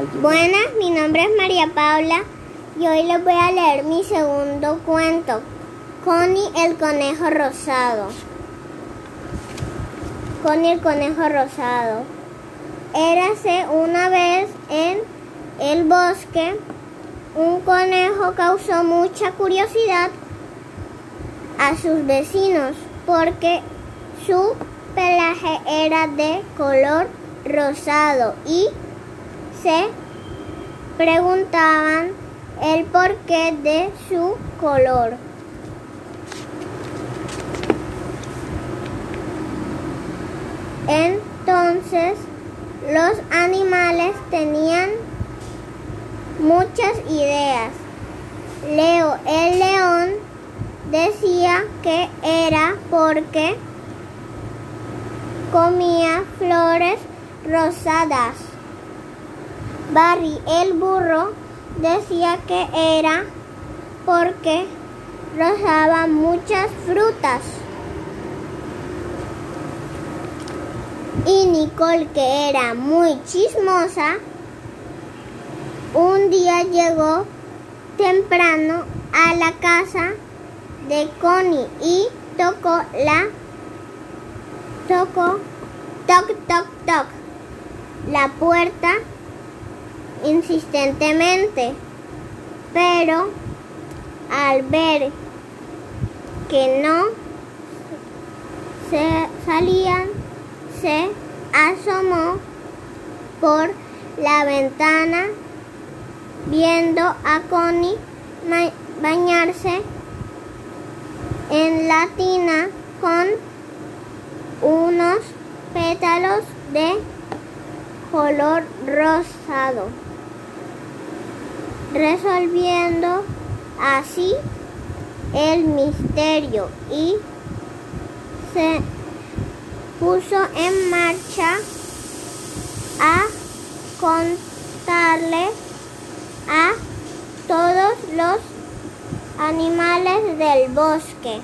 Buenas, mi nombre es María Paula y hoy les voy a leer mi segundo cuento, Connie el conejo rosado. Connie el conejo rosado. Érase una vez en el bosque, un conejo causó mucha curiosidad a sus vecinos porque su pelaje era de color rosado y se preguntaban el porqué de su color. Entonces los animales tenían muchas ideas. Leo el león decía que era porque comía flores rosadas. Barry el burro decía que era porque rozaba muchas frutas. Y Nicole, que era muy chismosa, un día llegó temprano a la casa de Connie y tocó la tocó toc toc toc la puerta insistentemente, pero al ver que no se salían, se asomó por la ventana viendo a Connie bañarse en la tina con unos pétalos de color rosado, resolviendo así el misterio y se puso en marcha a contarle a todos los animales del bosque.